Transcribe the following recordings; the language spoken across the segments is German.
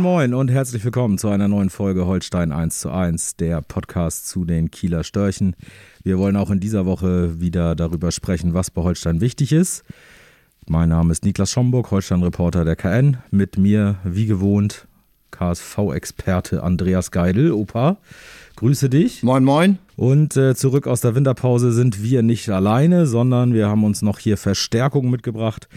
Moin Moin und herzlich willkommen zu einer neuen Folge Holstein 1 zu 1, der Podcast zu den Kieler Störchen. Wir wollen auch in dieser Woche wieder darüber sprechen, was bei Holstein wichtig ist. Mein Name ist Niklas Schomburg, Holstein-Reporter der KN. Mit mir, wie gewohnt, KSV-Experte Andreas Geidel, Opa. Grüße dich. Moin, moin. Und äh, zurück aus der Winterpause sind wir nicht alleine, sondern wir haben uns noch hier Verstärkung mitgebracht.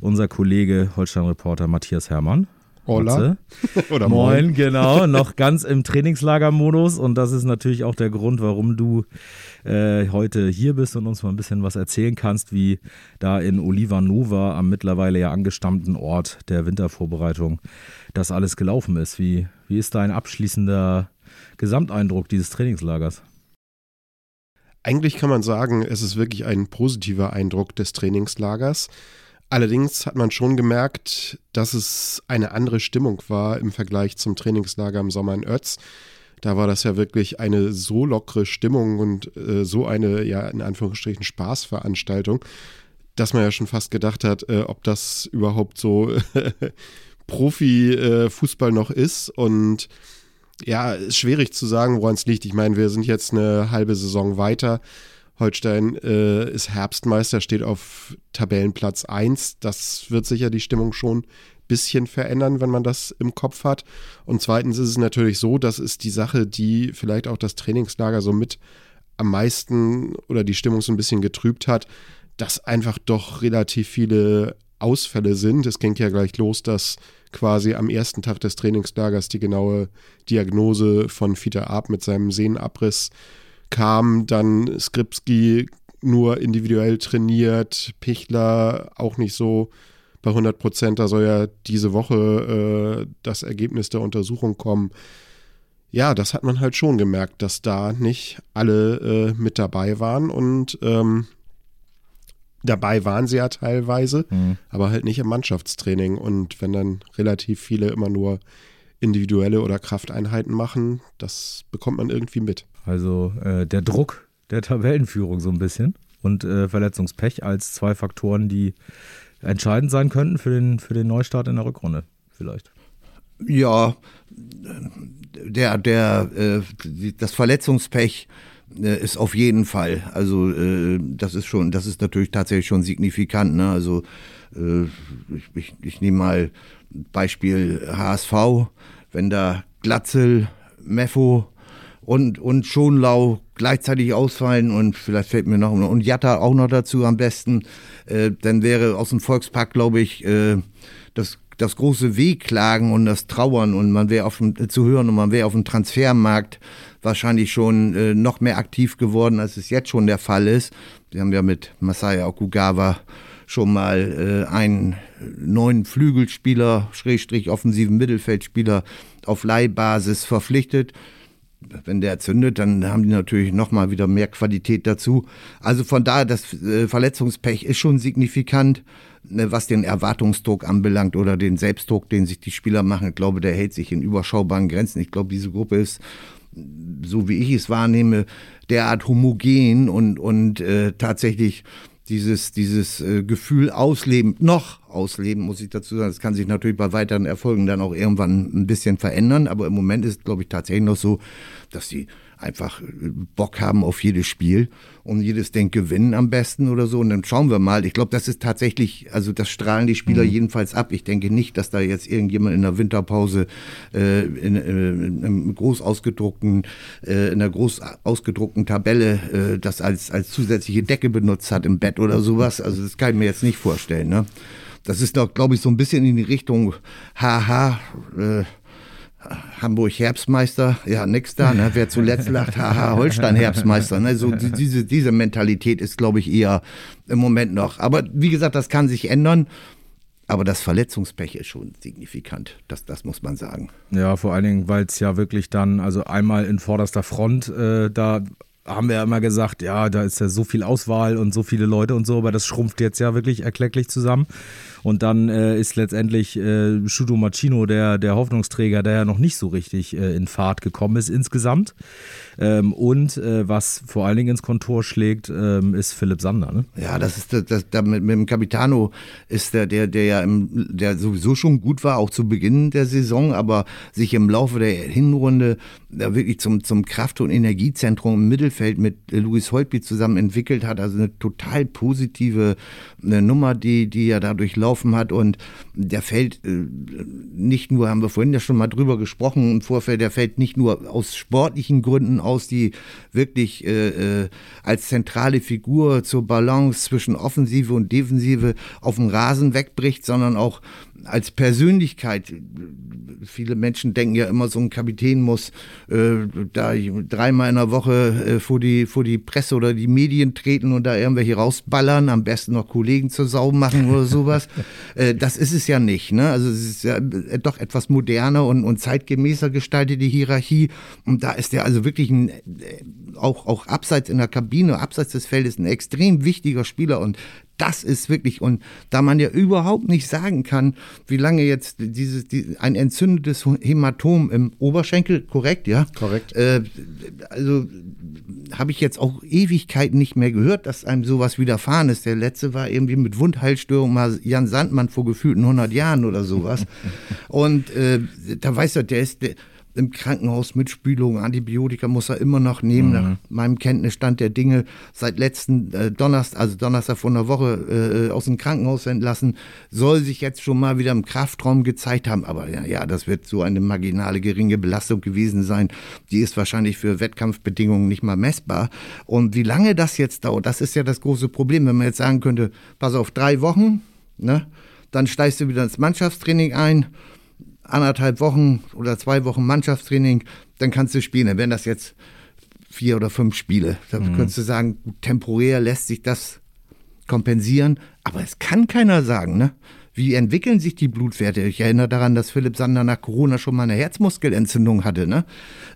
Unser Kollege Holstein-Reporter Matthias Hermann. Hola. Oder moin. moin. genau. Noch ganz im Trainingslagermodus. Und das ist natürlich auch der Grund, warum du äh, heute hier bist und uns mal ein bisschen was erzählen kannst, wie da in Olivanova am mittlerweile ja angestammten Ort der Wintervorbereitung das alles gelaufen ist. Wie, wie ist dein abschließender Gesamteindruck dieses Trainingslagers? Eigentlich kann man sagen, es ist wirklich ein positiver Eindruck des Trainingslagers. Allerdings hat man schon gemerkt, dass es eine andere Stimmung war im Vergleich zum Trainingslager im Sommer in Ötz. Da war das ja wirklich eine so lockere Stimmung und äh, so eine, ja, in Anführungsstrichen Spaßveranstaltung, dass man ja schon fast gedacht hat, äh, ob das überhaupt so Profi-Fußball äh, noch ist. Und ja, ist schwierig zu sagen, woran es liegt. Ich meine, wir sind jetzt eine halbe Saison weiter. Holstein äh, ist Herbstmeister, steht auf Tabellenplatz 1. Das wird sicher die Stimmung schon ein bisschen verändern, wenn man das im Kopf hat. Und zweitens ist es natürlich so, das ist die Sache, die vielleicht auch das Trainingslager so mit am meisten oder die Stimmung so ein bisschen getrübt hat, dass einfach doch relativ viele Ausfälle sind. Es ging ja gleich los, dass quasi am ersten Tag des Trainingslagers die genaue Diagnose von Fiete Ab mit seinem Sehnenabriss kam dann Skripski nur individuell trainiert, Pichler auch nicht so bei 100 Prozent. Da soll ja diese Woche äh, das Ergebnis der Untersuchung kommen. Ja, das hat man halt schon gemerkt, dass da nicht alle äh, mit dabei waren und ähm, dabei waren sie ja teilweise, mhm. aber halt nicht im Mannschaftstraining. Und wenn dann relativ viele immer nur individuelle oder Krafteinheiten machen, das bekommt man irgendwie mit. Also äh, der Druck der Tabellenführung so ein bisschen und äh, Verletzungspech als zwei Faktoren, die entscheidend sein könnten für den, für den Neustart in der Rückrunde vielleicht. Ja, der, der, äh, das Verletzungspech äh, ist auf jeden Fall. Also äh, das ist schon, das ist natürlich tatsächlich schon signifikant. Ne? Also äh, ich, ich, ich nehme mal Beispiel HSV, wenn da Glatzel, Meffo und, und Schonlau gleichzeitig ausfallen und vielleicht fällt mir noch und Jatta auch noch dazu am besten, äh, dann wäre aus dem Volkspark, glaube ich, äh, das, das große Wehklagen und das Trauern und man wäre auf dem, äh, zu hören und man wäre auf dem Transfermarkt wahrscheinlich schon äh, noch mehr aktiv geworden, als es jetzt schon der Fall ist. Wir haben ja mit Masaya Okugawa schon mal äh, einen neuen Flügelspieler, Schrägstrich offensiven Mittelfeldspieler auf Leihbasis verpflichtet wenn der zündet, dann haben die natürlich nochmal wieder mehr Qualität dazu. Also von daher, das äh, Verletzungspech ist schon signifikant, ne, was den Erwartungsdruck anbelangt oder den Selbstdruck, den sich die Spieler machen. Ich glaube, der hält sich in überschaubaren Grenzen. Ich glaube, diese Gruppe ist, so wie ich es wahrnehme, derart homogen und, und äh, tatsächlich dieses, dieses äh, Gefühl ausleben, noch ausleben, muss ich dazu sagen. Das kann sich natürlich bei weiteren Erfolgen dann auch irgendwann ein bisschen verändern, aber im Moment ist, glaube ich, tatsächlich noch so, dass die einfach äh, Bock haben auf jedes Spiel und jedes Denk gewinnen am besten oder so. Und dann schauen wir mal. Ich glaube, das ist tatsächlich, also das strahlen die Spieler mhm. jedenfalls ab. Ich denke nicht, dass da jetzt irgendjemand in der Winterpause äh, in, äh, in einem groß ausgedruckten, äh, in einer groß ausgedruckten Tabelle äh, das als, als zusätzliche Decke benutzt hat im Bett oder sowas. Also das kann ich mir jetzt nicht vorstellen. Ne? Das ist doch, glaube ich, so ein bisschen in die Richtung, haha, äh, Hamburg Herbstmeister, ja, nix da, ne? Wer zuletzt lacht, haha, Holstein Herbstmeister, ne? So diese, diese Mentalität ist, glaube ich, eher im Moment noch. Aber wie gesagt, das kann sich ändern. Aber das Verletzungspech ist schon signifikant, das, das muss man sagen. Ja, vor allen Dingen, weil es ja wirklich dann, also einmal in vorderster Front, äh, da haben wir ja immer gesagt, ja, da ist ja so viel Auswahl und so viele Leute und so, aber das schrumpft jetzt ja wirklich erklecklich zusammen. Und dann äh, ist letztendlich äh, Shudo Machino der, der Hoffnungsträger, der ja noch nicht so richtig äh, in Fahrt gekommen ist insgesamt. Ähm, und äh, was vor allen Dingen ins Kontor schlägt, ähm, ist Philipp Sander. Ne? Ja, das ist das, das, das mit, mit, dem Capitano ist der, der, der ja im, der sowieso schon gut war, auch zu Beginn der Saison, aber sich im Laufe der Hinrunde da wirklich zum, zum Kraft- und Energiezentrum im Mittelfeld mit Luis Holtby zusammen entwickelt hat. Also eine total positive eine Nummer, die, die er da durchlaufen hat. Und der fällt äh, nicht nur, haben wir vorhin ja schon mal drüber gesprochen im Vorfeld, der fällt nicht nur aus sportlichen Gründen aus, die wirklich äh, äh, als zentrale Figur zur Balance zwischen Offensive und Defensive auf dem Rasen wegbricht, sondern auch als Persönlichkeit. Viele Menschen denken ja immer, so ein Kapitän muss äh, da dreimal in der Woche äh, vor, die, vor die Presse oder die Medien treten und da irgendwelche rausballern, am besten noch Kollegen zur Sau machen oder sowas. äh, das ist es ja nicht. Ne? Also es ist ja äh, doch etwas moderner und, und zeitgemäßer gestaltete Hierarchie. Und da ist er also wirklich ein, äh, auch, auch abseits in der Kabine, abseits des Feldes, ein extrem wichtiger Spieler. Und das ist wirklich, und da man ja überhaupt nicht sagen kann, wie lange jetzt dieses, die, ein entzündetes Hämatom im Oberschenkel, korrekt, ja? Korrekt. Äh, also habe ich jetzt auch Ewigkeiten nicht mehr gehört, dass einem sowas widerfahren ist. Der letzte war irgendwie mit Wundheilstörung mal Jan Sandmann vor gefühlten 100 Jahren oder sowas. und äh, da weiß er, der ist, der, im Krankenhaus mit Spülung, Antibiotika muss er immer noch nehmen, mhm. nach meinem Kenntnisstand der Dinge, seit letzten äh, Donnerstag, also Donnerstag vor einer Woche äh, aus dem Krankenhaus entlassen, soll sich jetzt schon mal wieder im Kraftraum gezeigt haben, aber ja, ja, das wird so eine marginale, geringe Belastung gewesen sein, die ist wahrscheinlich für Wettkampfbedingungen nicht mal messbar. Und wie lange das jetzt dauert, das ist ja das große Problem, wenn man jetzt sagen könnte, pass auf, drei Wochen, ne, dann steigst du wieder ins Mannschaftstraining ein, anderthalb Wochen oder zwei Wochen Mannschaftstraining, dann kannst du spielen. Dann wären das jetzt vier oder fünf Spiele. Da mhm. könntest du sagen, temporär lässt sich das kompensieren. Aber es kann keiner sagen, ne? Wie entwickeln sich die Blutwerte? Ich erinnere daran, dass Philipp Sander nach Corona schon mal eine Herzmuskelentzündung hatte. Ne?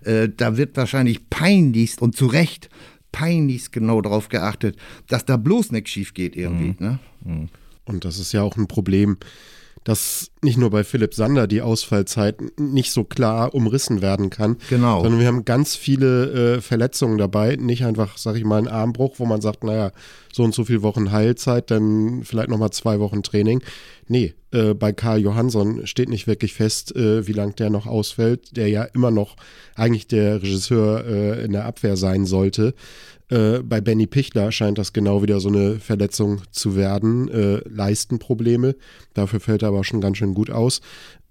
Äh, da wird wahrscheinlich peinlichst und zu Recht peinlichst genau darauf geachtet, dass da bloß nichts schief geht irgendwie. Mhm. Ne? Mhm. Und das ist ja auch ein Problem, dass nicht nur bei Philipp Sander die Ausfallzeit nicht so klar umrissen werden kann, genau. sondern wir haben ganz viele äh, Verletzungen dabei. Nicht einfach, sag ich mal, ein Armbruch, wo man sagt, naja, so und so viele Wochen Heilzeit, dann vielleicht nochmal zwei Wochen Training. Nee, äh, bei Karl Johansson steht nicht wirklich fest, äh, wie lange der noch ausfällt, der ja immer noch eigentlich der Regisseur äh, in der Abwehr sein sollte. Äh, bei Benny Pichler scheint das genau wieder so eine Verletzung zu werden. Äh, Leistenprobleme. Dafür fällt er aber schon ganz schön gut aus.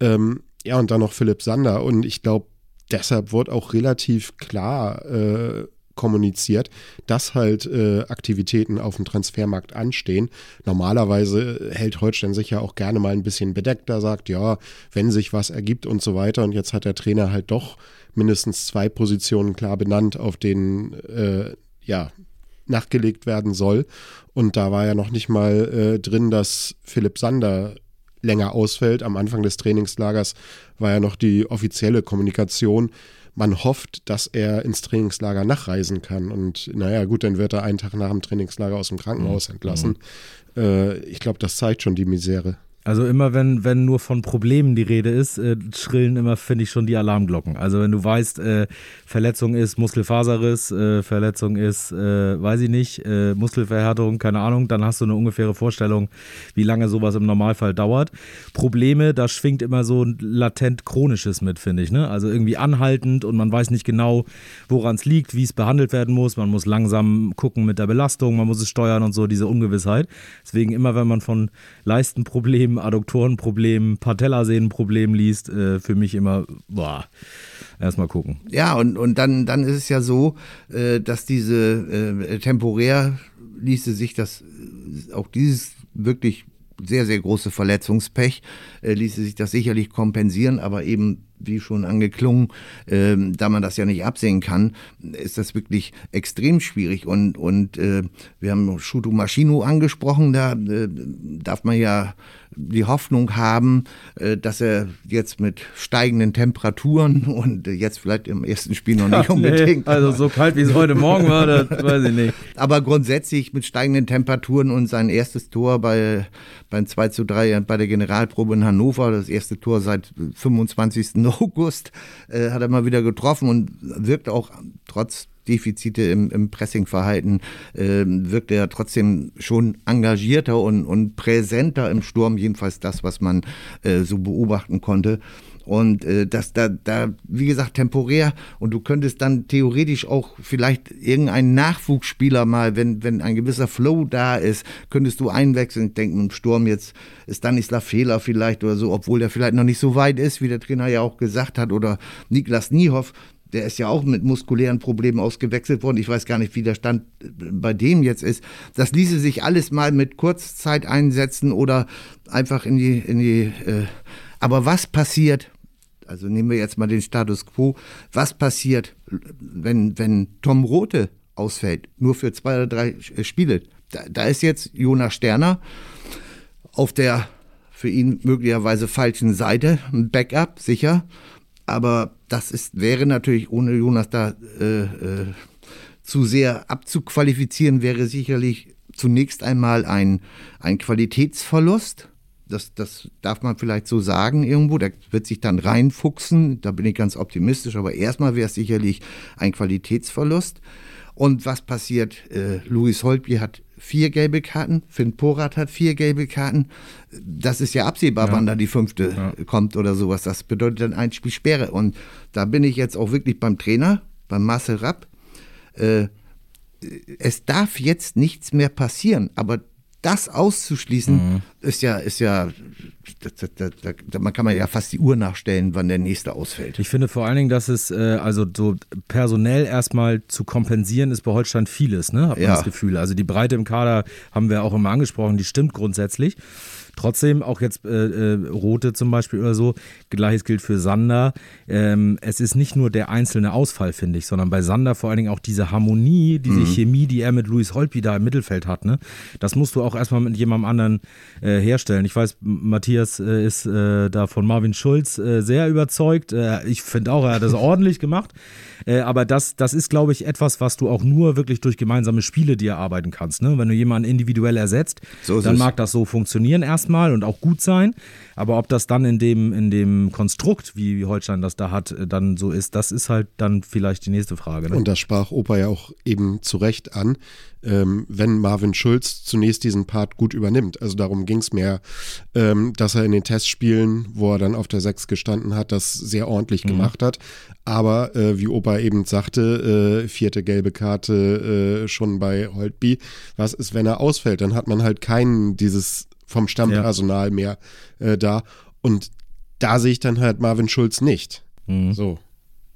Ähm, ja, und dann noch Philipp Sander. Und ich glaube, deshalb wird auch relativ klar äh, kommuniziert, dass halt äh, Aktivitäten auf dem Transfermarkt anstehen. Normalerweise hält Holstein sich ja auch gerne mal ein bisschen bedeckter, sagt, ja, wenn sich was ergibt und so weiter. Und jetzt hat der Trainer halt doch mindestens zwei Positionen klar benannt, auf denen äh, ja, nachgelegt werden soll. Und da war ja noch nicht mal äh, drin, dass Philipp Sander länger ausfällt. Am Anfang des Trainingslagers war ja noch die offizielle Kommunikation. Man hofft, dass er ins Trainingslager nachreisen kann. Und naja, gut, dann wird er einen Tag nach dem Trainingslager aus dem Krankenhaus mhm. entlassen. Mhm. Äh, ich glaube, das zeigt schon die Misere. Also immer wenn, wenn nur von Problemen die Rede ist, äh, schrillen immer, finde ich, schon die Alarmglocken. Also wenn du weißt, äh, Verletzung ist Muskelfaserriss, äh, Verletzung ist, äh, weiß ich nicht, äh, Muskelverhärtung, keine Ahnung, dann hast du eine ungefähre Vorstellung, wie lange sowas im Normalfall dauert. Probleme, da schwingt immer so ein latent Chronisches mit, finde ich. Ne? Also irgendwie anhaltend und man weiß nicht genau, woran es liegt, wie es behandelt werden muss. Man muss langsam gucken mit der Belastung, man muss es steuern und so, diese Ungewissheit. Deswegen immer, wenn man von Leistenproblemen Problemen, Adduktorenproblemen, Patellasehnenproblemen liest, äh, für mich immer, boah, erstmal gucken. Ja, und, und dann, dann ist es ja so, äh, dass diese äh, temporär ließe sich das, äh, auch dieses wirklich sehr, sehr große Verletzungspech, äh, ließe sich das sicherlich kompensieren, aber eben wie schon angeklungen, äh, da man das ja nicht absehen kann, ist das wirklich extrem schwierig. Und, und äh, wir haben Shuto Maschino angesprochen, da äh, darf man ja die Hoffnung haben, äh, dass er jetzt mit steigenden Temperaturen und jetzt vielleicht im ersten Spiel noch nicht unbedingt. Nee, also so kalt wie es heute Morgen war, das weiß ich nicht. Aber grundsätzlich mit steigenden Temperaturen und sein erstes Tor bei, beim 2 zu 3 bei der Generalprobe in Hannover, das erste Tor seit 25. August, äh, hat er mal wieder getroffen und wirkt auch trotz Defizite im, im Pressingverhalten, äh, wirkt er trotzdem schon engagierter und, und präsenter im Sturm, jedenfalls das, was man äh, so beobachten konnte. Und äh, das da, da, wie gesagt, temporär und du könntest dann theoretisch auch vielleicht irgendeinen Nachwuchsspieler mal, wenn, wenn ein gewisser Flow da ist, könntest du einwechseln. Ich denke, im Sturm jetzt ist Stanislav Fehler vielleicht oder so, obwohl der vielleicht noch nicht so weit ist, wie der Trainer ja auch gesagt hat, oder Niklas Niehoff, der ist ja auch mit muskulären Problemen ausgewechselt worden. Ich weiß gar nicht, wie der Stand bei dem jetzt ist. Das ließe sich alles mal mit Kurzzeit einsetzen oder einfach in die, in die, äh, aber was passiert, also nehmen wir jetzt mal den Status quo, was passiert, wenn, wenn Tom Rote ausfällt, nur für zwei oder drei Spiele? Da, da ist jetzt Jonas Sterner auf der für ihn möglicherweise falschen Seite, ein Backup, sicher. Aber das ist, wäre natürlich, ohne Jonas da äh, äh, zu sehr abzuqualifizieren, wäre sicherlich zunächst einmal ein, ein Qualitätsverlust. Das, das darf man vielleicht so sagen irgendwo. Da wird sich dann reinfuchsen. Da bin ich ganz optimistisch. Aber erstmal wäre es sicherlich ein Qualitätsverlust. Und was passiert? Äh, Luis Holtby hat vier gelbe Karten, Finn Porat hat vier gelbe Karten. Das ist ja absehbar, ja. wann da die fünfte ja. kommt oder sowas. Das bedeutet dann ein Spiel Sperre. Und da bin ich jetzt auch wirklich beim Trainer, beim Marcel Rapp. Äh, es darf jetzt nichts mehr passieren, aber das auszuschließen, mhm. ist ja, ist ja, da, da, da, man kann man ja fast die Uhr nachstellen, wann der nächste ausfällt. Ich finde vor allen Dingen, dass es äh, also so personell erstmal zu kompensieren ist bei Holstein vieles, ne? Hat man ja. das Gefühl. Also die Breite im Kader haben wir auch immer angesprochen, die stimmt grundsätzlich. Trotzdem, auch jetzt äh, äh, Rote zum Beispiel oder so, gleiches gilt für Sander. Ähm, es ist nicht nur der einzelne Ausfall, finde ich, sondern bei Sander vor allen Dingen auch diese Harmonie, diese mhm. Chemie, die er mit Luis Holtby da im Mittelfeld hat. Ne? Das musst du auch erstmal mit jemandem anderen äh, herstellen. Ich weiß, Matthias äh, ist äh, da von Marvin Schulz äh, sehr überzeugt. ich finde auch, er hat das ordentlich gemacht. Äh, aber das, das ist, glaube ich, etwas, was du auch nur wirklich durch gemeinsame Spiele dir erarbeiten kannst. Ne? Wenn du jemanden individuell ersetzt, so dann mag das so funktionieren erstmal und auch gut sein. Aber ob das dann in dem, in dem Konstrukt, wie Holstein das da hat, äh, dann so ist, das ist halt dann vielleicht die nächste Frage. Ne? Und das sprach Opa ja auch eben zu Recht an ähm, wenn Marvin Schulz zunächst diesen Part gut übernimmt. Also darum ging es mehr, ähm, dass er in den Testspielen, wo er dann auf der 6 gestanden hat, das sehr ordentlich mhm. gemacht hat. Aber äh, wie Opa eben sagte, äh, vierte gelbe Karte äh, schon bei Holtby. Was ist, wenn er ausfällt? Dann hat man halt keinen dieses vom Stammpersonal ja. mehr äh, da. Und da sehe ich dann halt Marvin Schulz nicht. Mhm. So.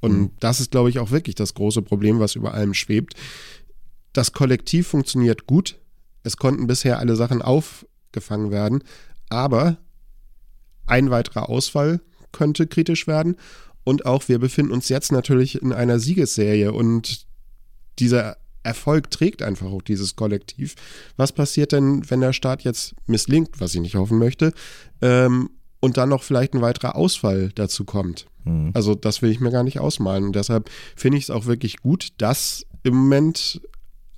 Und mhm. das ist, glaube ich, auch wirklich das große Problem, was über allem schwebt. Das Kollektiv funktioniert gut. Es konnten bisher alle Sachen aufgefangen werden, aber ein weiterer Ausfall könnte kritisch werden. Und auch wir befinden uns jetzt natürlich in einer Siegesserie und dieser Erfolg trägt einfach auch dieses Kollektiv. Was passiert denn, wenn der Start jetzt misslingt, was ich nicht hoffen möchte, ähm, und dann noch vielleicht ein weiterer Ausfall dazu kommt? Mhm. Also das will ich mir gar nicht ausmalen. Und deshalb finde ich es auch wirklich gut, dass im Moment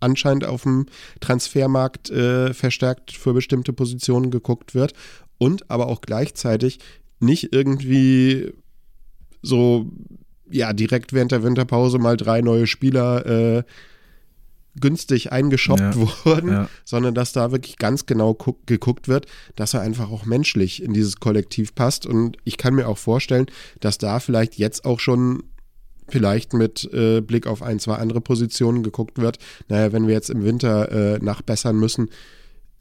anscheinend auf dem Transfermarkt äh, verstärkt für bestimmte Positionen geguckt wird und aber auch gleichzeitig nicht irgendwie so ja direkt während der Winterpause mal drei neue Spieler äh, günstig eingeschoppt ja, wurden, ja. sondern dass da wirklich ganz genau geguckt wird, dass er einfach auch menschlich in dieses Kollektiv passt. Und ich kann mir auch vorstellen, dass da vielleicht jetzt auch schon vielleicht mit äh, Blick auf ein, zwei andere Positionen geguckt wird. Naja, wenn wir jetzt im Winter äh, nachbessern müssen,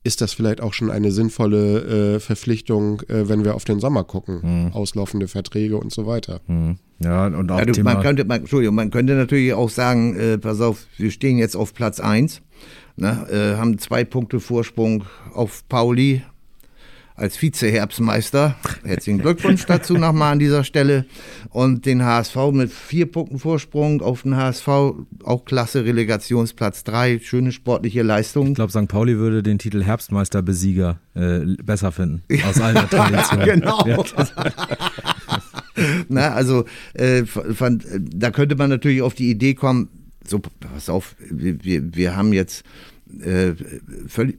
ist das vielleicht auch schon eine sinnvolle äh, Verpflichtung, äh, wenn wir auf den Sommer gucken. Hm. Auslaufende Verträge und so weiter. Hm. Ja, und auch ja, du, man könnte, man, Entschuldigung, man könnte natürlich auch sagen, äh, pass auf, wir stehen jetzt auf Platz 1, ne, äh, haben zwei Punkte Vorsprung auf Pauli, als Vize-Herbstmeister. Herzlichen Glückwunsch dazu nochmal an dieser Stelle. Und den HSV mit vier Punkten Vorsprung auf den HSV, auch klasse, Relegationsplatz drei, schöne sportliche Leistung. Ich glaube, St. Pauli würde den Titel Herbstmeisterbesieger äh, besser finden, aus alter Tradition. genau. Ja. Na, also äh, fand, da könnte man natürlich auf die Idee kommen, so, pass auf, wir, wir haben jetzt äh, völlig,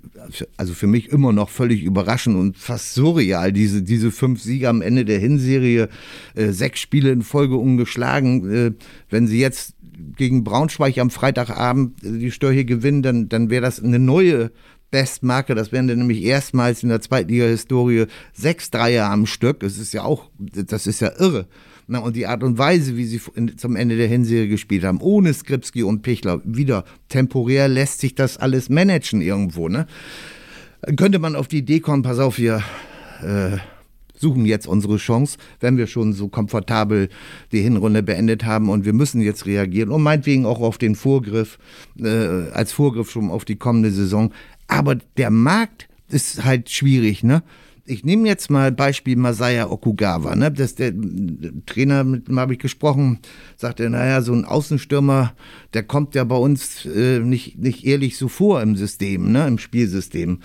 also für mich immer noch völlig überraschend und fast surreal, diese, diese fünf Siege am Ende der Hinserie, äh, sechs Spiele in Folge ungeschlagen. Äh, wenn sie jetzt gegen Braunschweig am Freitagabend äh, die Störche gewinnen, dann, dann wäre das eine neue Bestmarke. Das wären dann nämlich erstmals in der Zweitliga-Historie sechs Dreier am Stück. Das ist ja auch, das ist ja irre. Na, und die Art und Weise, wie sie zum Ende der Hinserie gespielt haben, ohne Skripski und Pichler, wieder temporär lässt sich das alles managen irgendwo. Ne? Könnte man auf die Idee kommen, pass auf, wir äh, suchen jetzt unsere Chance, wenn wir schon so komfortabel die Hinrunde beendet haben und wir müssen jetzt reagieren und meinetwegen auch auf den Vorgriff, äh, als Vorgriff schon auf die kommende Saison. Aber der Markt ist halt schwierig, ne? Ich nehme jetzt mal Beispiel Masaya Okugawa. Ne? Das, der, der Trainer, mit dem habe ich gesprochen, sagte, naja, so ein Außenstürmer, der kommt ja bei uns äh, nicht, nicht ehrlich so vor im System, ne? im Spielsystem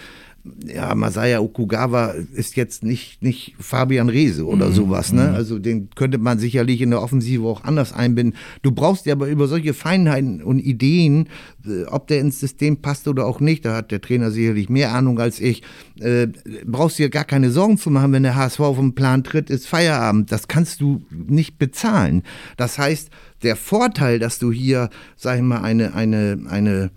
ja, Masaya Okugawa ist jetzt nicht, nicht Fabian Reese oder mhm. sowas, ne? Mhm. Also den könnte man sicherlich in der Offensive auch anders einbinden. Du brauchst ja aber über solche Feinheiten und Ideen, äh, ob der ins System passt oder auch nicht, da hat der Trainer sicherlich mehr Ahnung als ich, äh, brauchst dir gar keine Sorgen zu machen, wenn der HSV auf den Plan tritt, ist Feierabend. Das kannst du nicht bezahlen. Das heißt, der Vorteil, dass du hier, sag ich mal, eine, eine, eine,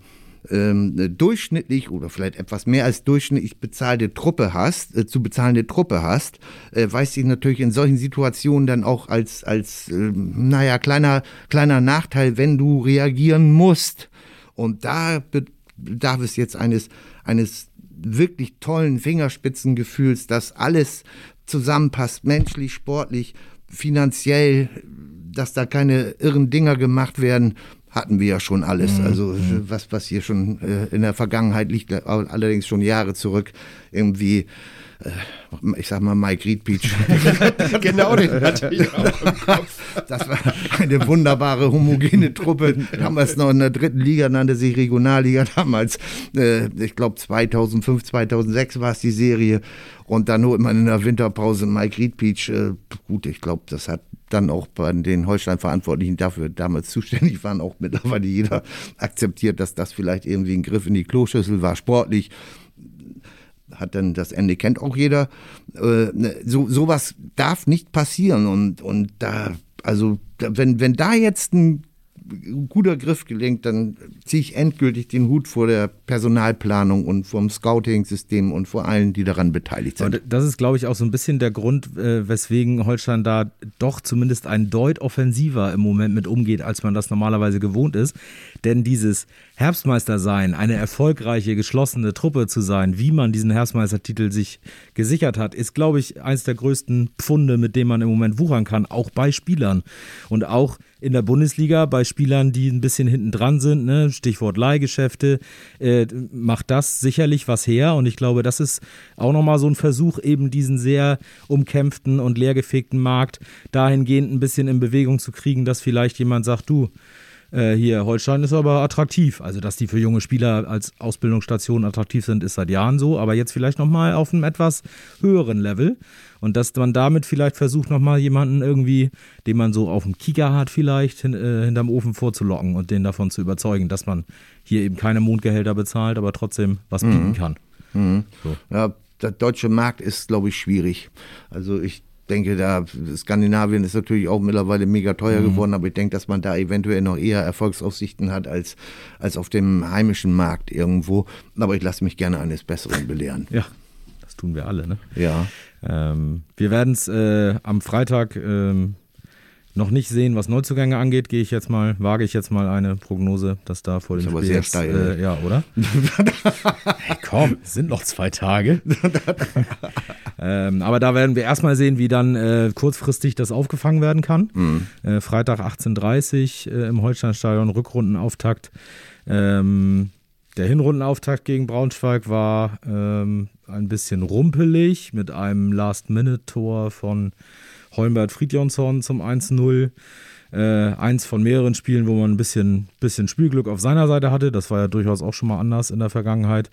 ähm, durchschnittlich oder vielleicht etwas mehr als durchschnittlich bezahlte Truppe hast, äh, zu bezahlende Truppe hast, äh, weiß sich natürlich in solchen Situationen dann auch als, als äh, naja, kleiner, kleiner Nachteil, wenn du reagieren musst. Und da bedarf es jetzt eines, eines wirklich tollen Fingerspitzengefühls, dass alles zusammenpasst, menschlich, sportlich, finanziell, dass da keine irren Dinger gemacht werden hatten wir ja schon alles. Mhm. Also mhm. was, was hier schon äh, in der Vergangenheit liegt, allerdings schon Jahre zurück, irgendwie äh, ich sag mal Mike Reed Beach. genau, den hatte ich auch im Kopf. Das war eine wunderbare, homogene Truppe. Damals noch in der dritten Liga, nannte sich Regionalliga damals. Äh, ich glaube 2005, 2006 war es die Serie. Und dann holt man in der Winterpause Mike Reed Beach. Äh, gut, ich glaube, das hat dann auch bei den Holstein-Verantwortlichen dafür damals zuständig waren, auch mittlerweile jeder akzeptiert, dass das vielleicht irgendwie ein Griff in die Kloschüssel war, sportlich hat dann das Ende kennt auch jeder. Äh, ne, so sowas darf nicht passieren und und da also wenn wenn da jetzt ein guter Griff gelingt, dann ziehe ich endgültig den Hut vor der Personalplanung und vom Scouting-System und vor allen, die daran beteiligt sind. Und das ist, glaube ich, auch so ein bisschen der Grund, äh, weswegen Holstein da doch zumindest ein Deut offensiver im Moment mit umgeht, als man das normalerweise gewohnt ist. Denn dieses Herbstmeister sein, eine erfolgreiche, geschlossene Truppe zu sein, wie man diesen Herbstmeistertitel sich gesichert hat, ist, glaube ich, eines der größten Pfunde, mit denen man im Moment wuchern kann, auch bei Spielern. Und auch in der Bundesliga bei Spielern, die ein bisschen hinten dran sind, ne? Stichwort Leihgeschäfte, äh, macht das sicherlich was her. Und ich glaube, das ist auch nochmal so ein Versuch, eben diesen sehr umkämpften und leergefegten Markt dahingehend ein bisschen in Bewegung zu kriegen, dass vielleicht jemand sagt, du, äh, hier, Holstein ist aber attraktiv. Also, dass die für junge Spieler als Ausbildungsstation attraktiv sind, ist seit Jahren so, aber jetzt vielleicht nochmal auf einem etwas höheren Level. Und dass man damit vielleicht versucht, nochmal jemanden irgendwie, den man so auf dem Kieker hat, vielleicht hin, äh, hinterm Ofen vorzulocken und den davon zu überzeugen, dass man hier eben keine Mondgehälter bezahlt, aber trotzdem was mhm. bieten kann. Mhm. So. Ja, der deutsche Markt ist, glaube ich, schwierig. Also ich denke, da Skandinavien ist natürlich auch mittlerweile mega teuer mhm. geworden, aber ich denke, dass man da eventuell noch eher Erfolgsaussichten hat als, als auf dem heimischen Markt irgendwo. Aber ich lasse mich gerne eines Besseren belehren. Ja, das tun wir alle, ne? Ja. Ähm, wir werden es äh, am Freitag ähm, noch nicht sehen, was Neuzugänge angeht, gehe ich jetzt mal, wage ich jetzt mal eine Prognose, dass da vor dem ist aber sehr jetzt, steil. Äh, ja, oder? hey, komm, es sind noch zwei Tage. ähm, aber da werden wir erstmal sehen, wie dann äh, kurzfristig das aufgefangen werden kann. Mhm. Äh, Freitag 18.30 Uhr äh, im Holsteinstadion, Rückrundenauftakt. Ähm, der Hinrundenauftakt gegen Braunschweig war ähm, ein bisschen rumpelig mit einem Last-Minute-Tor von Holmbert Fridjonsson zum 1-0. Äh, eins von mehreren Spielen, wo man ein bisschen, bisschen Spielglück auf seiner Seite hatte. Das war ja durchaus auch schon mal anders in der Vergangenheit.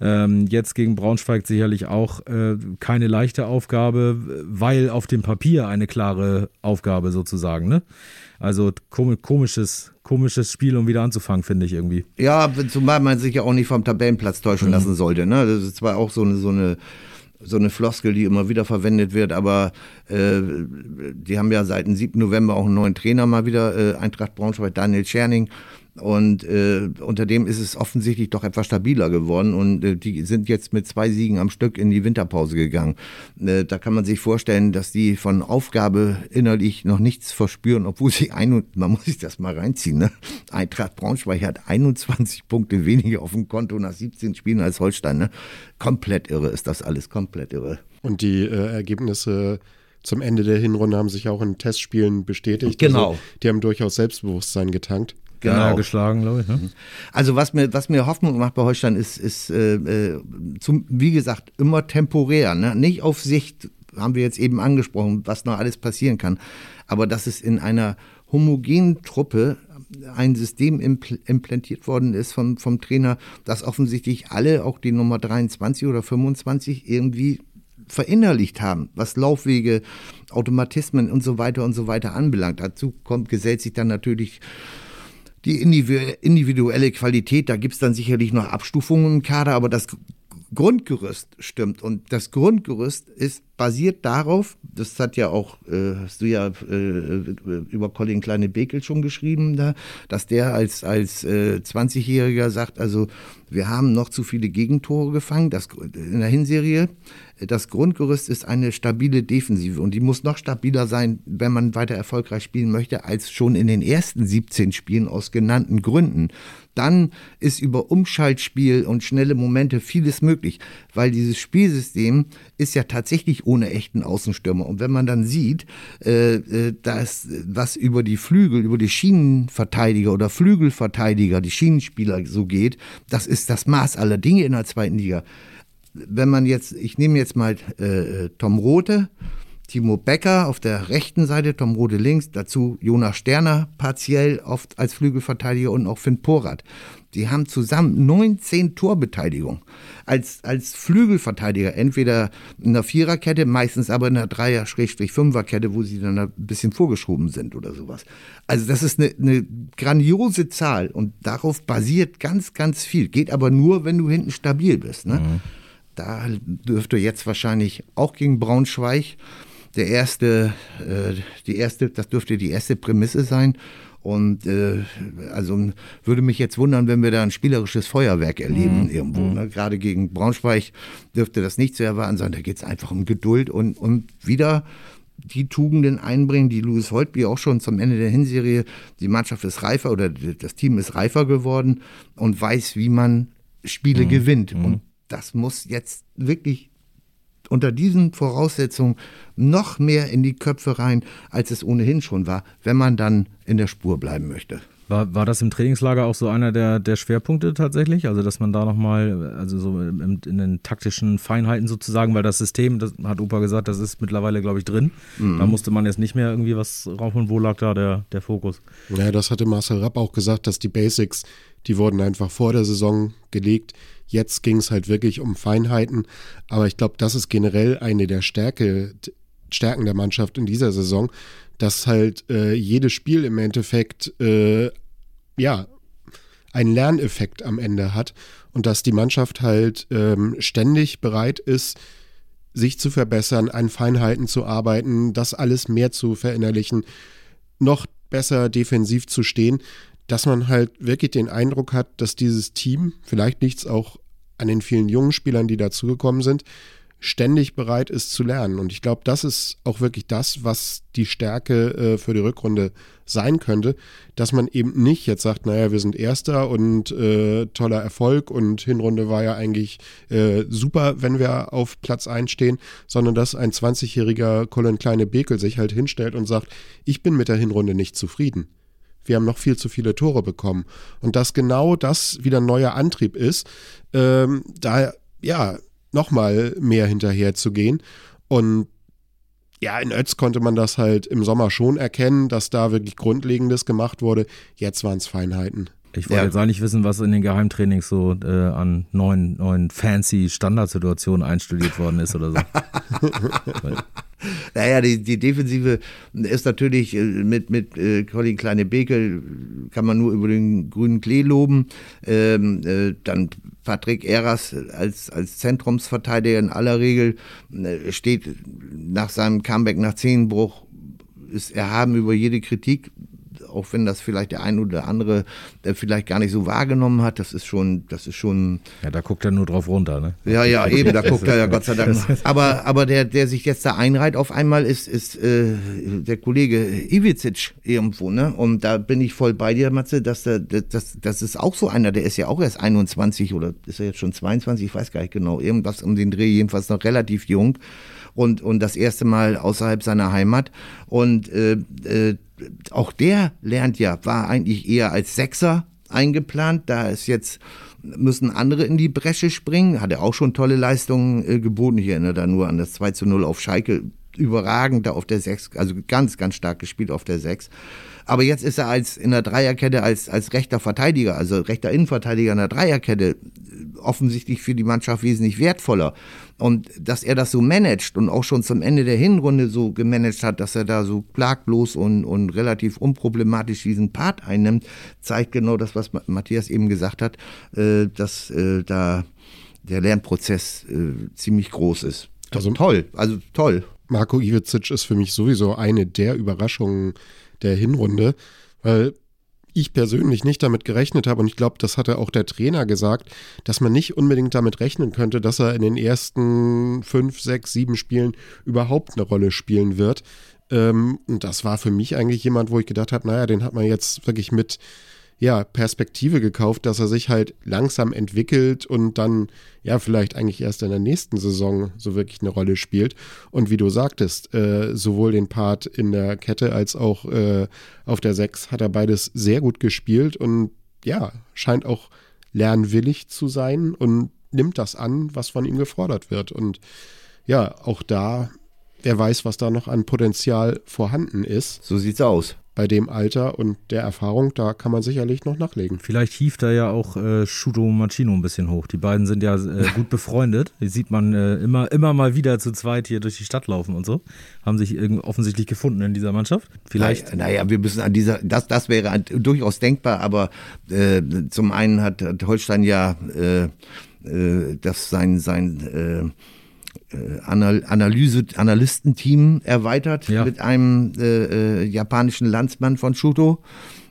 Ähm, jetzt gegen Braunschweig sicherlich auch äh, keine leichte Aufgabe, weil auf dem Papier eine klare Aufgabe sozusagen. Ne? Also komisches, komisches Spiel, um wieder anzufangen, finde ich irgendwie. Ja, zumal man sich ja auch nicht vom Tabellenplatz täuschen mhm. lassen sollte. Ne? Das ist zwar auch so eine, so eine so eine Floskel, die immer wieder verwendet wird, aber äh, die haben ja seit dem 7. November auch einen neuen Trainer mal wieder, äh, Eintracht Braunschweig, Daniel Scherning. Und äh, unter dem ist es offensichtlich doch etwas stabiler geworden. Und äh, die sind jetzt mit zwei Siegen am Stück in die Winterpause gegangen. Äh, da kann man sich vorstellen, dass die von Aufgabe innerlich noch nichts verspüren, obwohl sie ein man muss sich das mal reinziehen. Ne? Eintracht Braunschweig hat 21 Punkte weniger auf dem Konto nach 17 Spielen als Holstein. Ne? Komplett irre ist das alles, komplett irre. Und die äh, Ergebnisse zum Ende der Hinrunde haben sich auch in Testspielen bestätigt. Genau. Also, die haben durchaus Selbstbewusstsein getankt. Genau. Ja, geschlagen, glaube ich. Ne? Mhm. Also was mir, was mir Hoffnung macht bei Holstein ist, ist äh, äh, zum, wie gesagt, immer temporär. Ne? Nicht auf Sicht, haben wir jetzt eben angesprochen, was noch alles passieren kann. Aber dass es in einer homogenen Truppe ein System impl implantiert worden ist vom, vom Trainer, das offensichtlich alle, auch die Nummer 23 oder 25, irgendwie verinnerlicht haben, was Laufwege, Automatismen und so weiter und so weiter anbelangt. Dazu kommt, gesellt sich dann natürlich die individuelle Qualität, da gibt es dann sicherlich noch Abstufungen im Kader, aber das Grundgerüst stimmt. Und das Grundgerüst ist basiert darauf, das hat ja auch, äh, hast du ja äh, über Colin Kleine Bekel schon geschrieben, da, dass der als, als äh, 20-Jähriger sagt, also wir haben noch zu viele Gegentore gefangen das, in der Hinserie. Das Grundgerüst ist eine stabile Defensive und die muss noch stabiler sein, wenn man weiter erfolgreich spielen möchte, als schon in den ersten 17 Spielen aus genannten Gründen dann ist über Umschaltspiel und schnelle Momente vieles möglich, weil dieses Spielsystem ist ja tatsächlich ohne echten Außenstürmer. Und wenn man dann sieht, äh, äh, dass was über die Flügel, über die Schienenverteidiger oder Flügelverteidiger, die Schienenspieler so geht, das ist das Maß aller Dinge in der zweiten Liga. Wenn man jetzt, ich nehme jetzt mal äh, Tom Rote, Timo Becker auf der rechten Seite, Tom Rode links, dazu Jonas Sterner partiell oft als Flügelverteidiger und auch Finn Porat. Die haben zusammen 19 Torbeteiligung als, als Flügelverteidiger, entweder in der Viererkette, meistens aber in der Dreier-Fünferkette, wo sie dann ein bisschen vorgeschoben sind oder sowas. Also das ist eine, eine grandiose Zahl und darauf basiert ganz, ganz viel. Geht aber nur, wenn du hinten stabil bist. Ne? Mhm. Da dürfte jetzt wahrscheinlich auch gegen Braunschweig der erste, äh, die erste, das dürfte die erste Prämisse sein. Und äh, also würde mich jetzt wundern, wenn wir da ein spielerisches Feuerwerk erleben mhm. irgendwo. Ne? Mhm. Gerade gegen Braunschweig dürfte das nicht zu erwarten sein. Da geht es einfach um Geduld und, und wieder die Tugenden einbringen, die Louis Holtby auch schon zum Ende der Hinserie, die Mannschaft ist reifer oder das Team ist reifer geworden und weiß, wie man Spiele mhm. gewinnt. Und mhm. das muss jetzt wirklich unter diesen Voraussetzungen noch mehr in die Köpfe rein, als es ohnehin schon war, wenn man dann in der Spur bleiben möchte. War, war das im Trainingslager auch so einer der, der Schwerpunkte tatsächlich? Also, dass man da nochmal, also so in, in, den taktischen Feinheiten sozusagen, weil das System, das hat Opa gesagt, das ist mittlerweile, glaube ich, drin. Mhm. Da musste man jetzt nicht mehr irgendwie was raufholen. Wo lag da der, der Fokus? Ja, das hatte Marcel Rapp auch gesagt, dass die Basics, die wurden einfach vor der Saison gelegt. Jetzt ging es halt wirklich um Feinheiten. Aber ich glaube, das ist generell eine der Stärke, Stärken der Mannschaft in dieser Saison, dass halt äh, jedes Spiel im Endeffekt äh, ja einen Lerneffekt am Ende hat und dass die Mannschaft halt ähm, ständig bereit ist, sich zu verbessern, an Feinheiten zu arbeiten, das alles mehr zu verinnerlichen, noch besser defensiv zu stehen dass man halt wirklich den Eindruck hat, dass dieses Team, vielleicht liegt es auch an den vielen jungen Spielern, die dazugekommen sind, ständig bereit ist zu lernen. Und ich glaube, das ist auch wirklich das, was die Stärke äh, für die Rückrunde sein könnte, dass man eben nicht jetzt sagt, naja, wir sind Erster und äh, toller Erfolg und Hinrunde war ja eigentlich äh, super, wenn wir auf Platz 1 stehen, sondern dass ein 20-jähriger Colin Kleine Bekel sich halt hinstellt und sagt, ich bin mit der Hinrunde nicht zufrieden wir haben noch viel zu viele Tore bekommen. Und dass genau das wieder ein neuer Antrieb ist, ähm, da ja, nochmal mehr hinterher zu gehen. Und ja, in Ötz konnte man das halt im Sommer schon erkennen, dass da wirklich Grundlegendes gemacht wurde. Jetzt waren es Feinheiten. Ich wollte ja. jetzt eigentlich wissen, was in den Geheimtrainings so äh, an neuen, neuen fancy Standardsituationen einstudiert worden ist oder so. naja, die, die Defensive ist natürlich äh, mit, mit äh, Colin Kleine-Beke, kann man nur über den grünen Klee loben. Ähm, äh, dann Patrick Eras als, als Zentrumsverteidiger in aller Regel äh, steht nach seinem Comeback nach Zehnbruch ist erhaben über jede Kritik auch wenn das vielleicht der ein oder andere der vielleicht gar nicht so wahrgenommen hat, das ist schon, das ist schon. Ja, da guckt er nur drauf runter, ne? Ja, ja, eben, da guckt er ja Gott sei Dank. Aber, aber der, der sich jetzt da einreiht auf einmal ist, ist äh, der Kollege Iwicic irgendwo, ne? Und da bin ich voll bei dir, Matze, dass der, das, das ist auch so einer, der ist ja auch erst 21 oder ist er jetzt schon 22, ich weiß gar nicht genau, irgendwas um den Dreh, jedenfalls noch relativ jung und, und das erste Mal außerhalb seiner Heimat. Und äh, äh, auch der lernt ja, war eigentlich eher als Sechser eingeplant. Da ist jetzt müssen andere in die Bresche springen. Hat er auch schon tolle Leistungen äh, geboten. Ich erinnere da nur an das 2 zu 0 auf Schalke. Überragend da auf der 6, also ganz, ganz stark gespielt auf der 6. Aber jetzt ist er als in der Dreierkette als, als rechter Verteidiger, also rechter Innenverteidiger in der Dreierkette offensichtlich für die Mannschaft wesentlich wertvoller. Und dass er das so managt und auch schon zum Ende der Hinrunde so gemanagt hat, dass er da so klaglos und, und relativ unproblematisch diesen Part einnimmt, zeigt genau das, was Matthias eben gesagt hat, äh, dass äh, da der Lernprozess äh, ziemlich groß ist. Also toll, also toll. Marco Ivicic ist für mich sowieso eine der Überraschungen der Hinrunde, weil ich persönlich nicht damit gerechnet habe, und ich glaube, das hatte auch der Trainer gesagt, dass man nicht unbedingt damit rechnen könnte, dass er in den ersten fünf, sechs, sieben Spielen überhaupt eine Rolle spielen wird. Ähm, und das war für mich eigentlich jemand, wo ich gedacht habe, naja, den hat man jetzt wirklich mit ja, Perspektive gekauft, dass er sich halt langsam entwickelt und dann ja vielleicht eigentlich erst in der nächsten Saison so wirklich eine Rolle spielt. Und wie du sagtest, äh, sowohl den Part in der Kette als auch äh, auf der Sechs hat er beides sehr gut gespielt und ja, scheint auch lernwillig zu sein und nimmt das an, was von ihm gefordert wird. Und ja, auch da, wer weiß, was da noch an Potenzial vorhanden ist. So sieht's aus bei dem Alter und der Erfahrung, da kann man sicherlich noch nachlegen. Vielleicht hieft er ja auch äh, Shuto Machino ein bisschen hoch. Die beiden sind ja äh, gut befreundet. Die sieht man äh, immer, immer mal wieder zu zweit hier durch die Stadt laufen und so. Haben sich offensichtlich gefunden in dieser Mannschaft. Vielleicht. Naja, wir müssen an dieser, das, das wäre durchaus denkbar, aber äh, zum einen hat, hat Holstein ja äh, äh, das sein, sein äh, Analyse, Analystenteam erweitert ja. mit einem äh, äh, japanischen Landsmann von Shuto.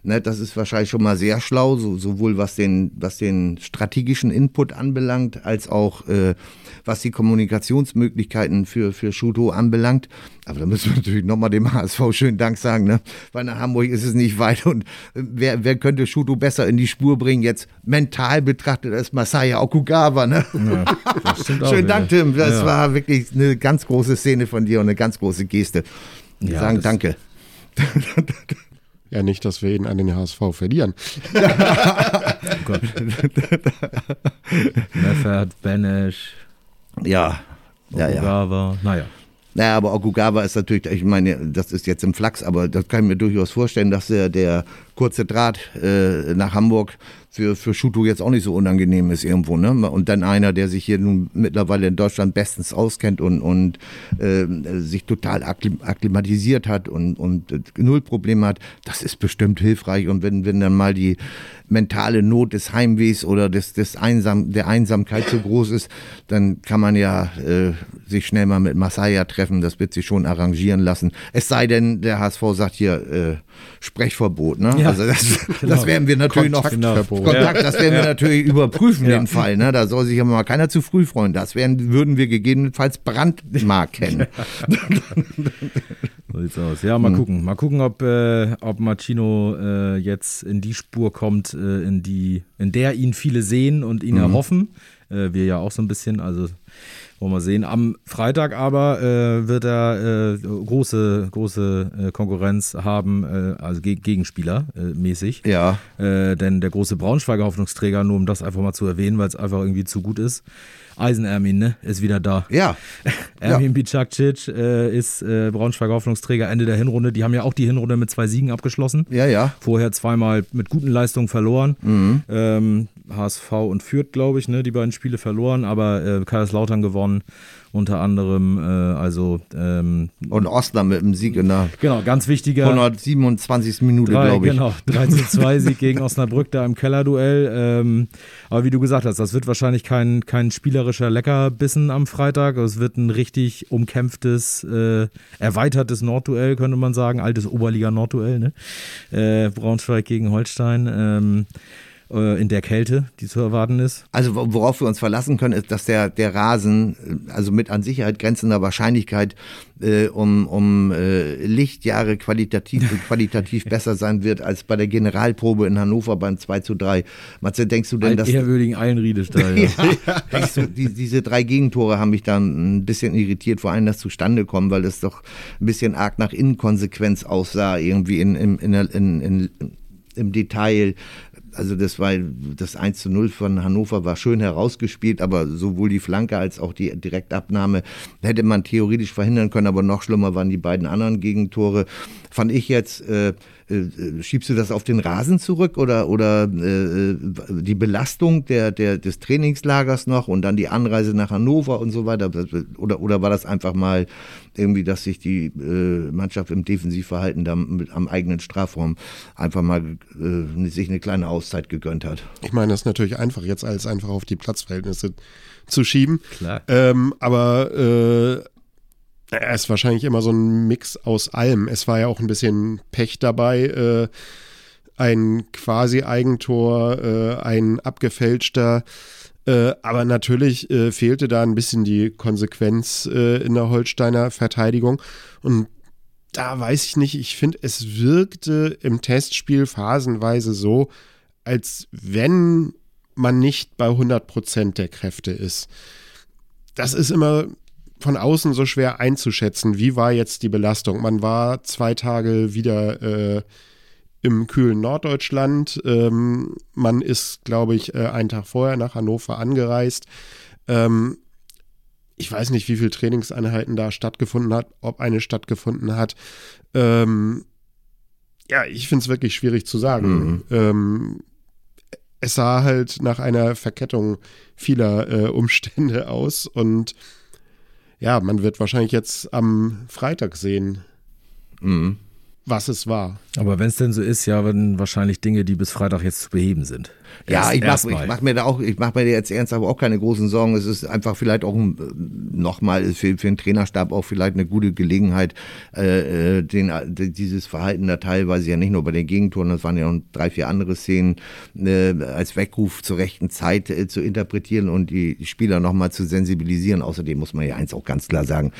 Ne, das ist wahrscheinlich schon mal sehr schlau, so, sowohl was den, was den strategischen Input anbelangt, als auch äh, was die Kommunikationsmöglichkeiten für, für Shuto anbelangt. Aber da müssen wir natürlich nochmal dem HSV schönen Dank sagen, ne? weil nach Hamburg ist es nicht weit und äh, wer, wer könnte Shuto besser in die Spur bringen? Jetzt mental betrachtet als Masaya Okugawa. Ne? Ja, schönen Dank, Tim. Das ja. war wirklich eine ganz große Szene von dir und eine ganz große Geste. Ja, sagen Danke. Ja, nicht, dass wir ihn an den HSV verlieren. oh Gott. Meffert, Benesch. Ja. Ja, Okugawa. ja. Naja. Naja, aber Okugawa ist natürlich, ich meine, das ist jetzt im Flachs, aber das kann ich mir durchaus vorstellen, dass der, der kurze Draht äh, nach Hamburg für, für Schuto jetzt auch nicht so unangenehm ist irgendwo. Ne? Und dann einer, der sich hier nun mittlerweile in Deutschland bestens auskennt und, und äh, sich total akklimatisiert hat und, und äh, null Probleme hat, das ist bestimmt hilfreich. Und wenn, wenn dann mal die mentale Not des Heimwehs oder des, des Einsam, der Einsamkeit so groß ist, dann kann man ja äh, sich schnell mal mit Masaya treffen. Das wird sich schon arrangieren lassen. Es sei denn, der HSV sagt hier äh, Sprechverbot. Ne? Ja, also das, genau. das werden wir natürlich noch Kontakt, das werden wir natürlich überprüfen, den Fall. Ne? Da soll sich aber mal keiner zu früh freuen. Das werden, würden wir gegebenenfalls Brandmark kennen. so sieht's aus. Ja, mal hm. gucken. Mal gucken, ob, äh, ob Machino äh, jetzt in die Spur kommt, äh, in, die, in der ihn viele sehen und ihn mhm. erhoffen. Äh, wir ja auch so ein bisschen. Also wollen wir sehen. Am Freitag aber äh, wird er äh, große, große äh, Konkurrenz haben, äh, also Ge Gegenspieler äh, mäßig. Ja. Äh, denn der große Braunschweiger Hoffnungsträger, nur um das einfach mal zu erwähnen, weil es einfach irgendwie zu gut ist. Eisen Ermin, ne? Ist wieder da. Ja. Ermin Bicakcic äh, ist Braunschweiger Hoffnungsträger Ende der Hinrunde. Die haben ja auch die Hinrunde mit zwei Siegen abgeschlossen. Ja, ja. Vorher zweimal mit guten Leistungen verloren. Mhm. Ähm, HSV und Fürth, glaube ich, ne? Die beiden Spiele verloren, aber Kaiserslautern gewonnen unter anderem. Äh, also ähm, Und Osnabrück mit dem Sieg in der genau, ganz wichtiger. 127. Minute, glaube ich. Genau, 3 zu 2 Sieg gegen Osnabrück da im Kellerduell. Ähm, aber wie du gesagt hast, das wird wahrscheinlich kein, kein spielerischer Leckerbissen am Freitag. Es wird ein richtig umkämpftes, äh, erweitertes Nordduell, könnte man sagen. Altes Oberliga-Nordduell, ne? Äh, Braunschweig gegen Holstein. Ähm, äh, in der Kälte, die zu erwarten ist. Also worauf wir uns verlassen können, ist, dass der, der Rasen, äh, also mit an Sicherheit grenzender Wahrscheinlichkeit äh, um, um äh, Lichtjahre qualitativ, qualitativ besser sein wird als bei der Generalprobe in Hannover beim 2 zu 3. Matze, denkst du denn, dass... Ehrwürdigen Eilenriedestall, ja. ja, denkst du, die, diese drei Gegentore haben mich dann ein bisschen irritiert, vor allem das zustande kommen, weil das doch ein bisschen arg nach Inkonsequenz aussah, irgendwie in, in, in, in, in im Detail also das war das 1 zu 0 von Hannover war schön herausgespielt, aber sowohl die Flanke als auch die Direktabnahme hätte man theoretisch verhindern können, aber noch schlimmer waren die beiden anderen Gegentore. Fand ich jetzt, äh, äh, schiebst du das auf den Rasen zurück oder, oder äh, die Belastung der, der, des Trainingslagers noch und dann die Anreise nach Hannover und so weiter? Oder, oder war das einfach mal irgendwie, dass sich die äh, Mannschaft im Defensivverhalten da mit, am eigenen Strafraum einfach mal äh, sich eine kleine Auszeit gegönnt hat? Ich meine, das ist natürlich einfach, jetzt alles einfach auf die Platzverhältnisse zu schieben. Klar. Ähm, aber es ist wahrscheinlich immer so ein Mix aus allem. Es war ja auch ein bisschen Pech dabei. Äh, ein quasi Eigentor, äh, ein abgefälschter. Äh, aber natürlich äh, fehlte da ein bisschen die Konsequenz äh, in der Holsteiner Verteidigung. Und da weiß ich nicht, ich finde, es wirkte im Testspiel phasenweise so, als wenn man nicht bei 100% der Kräfte ist. Das ist immer von außen so schwer einzuschätzen, wie war jetzt die Belastung. Man war zwei Tage wieder äh, im kühlen Norddeutschland. Ähm, man ist, glaube ich, äh, einen Tag vorher nach Hannover angereist. Ähm, ich weiß nicht, wie viele Trainingseinheiten da stattgefunden hat, ob eine stattgefunden hat. Ähm, ja, ich finde es wirklich schwierig zu sagen. Mhm. Ähm, es sah halt nach einer Verkettung vieler äh, Umstände aus und ja, man wird wahrscheinlich jetzt am Freitag sehen, Mhm. Was es war. Aber wenn es denn so ist, ja, werden wahrscheinlich Dinge, die bis Freitag jetzt zu beheben sind. Ja, Erst- ich mache mach mir da auch, ich mache mir jetzt ernsthaft auch keine großen Sorgen. Es ist einfach vielleicht auch ein, nochmal für, für den Trainerstab auch vielleicht eine gute Gelegenheit, äh, äh, den, äh, dieses Verhalten da teilweise ja nicht nur bei den Gegentoren, das waren ja noch drei, vier andere Szenen, äh, als Weckruf zur rechten Zeit äh, zu interpretieren und die Spieler nochmal zu sensibilisieren. Außerdem muss man ja eins auch ganz klar sagen,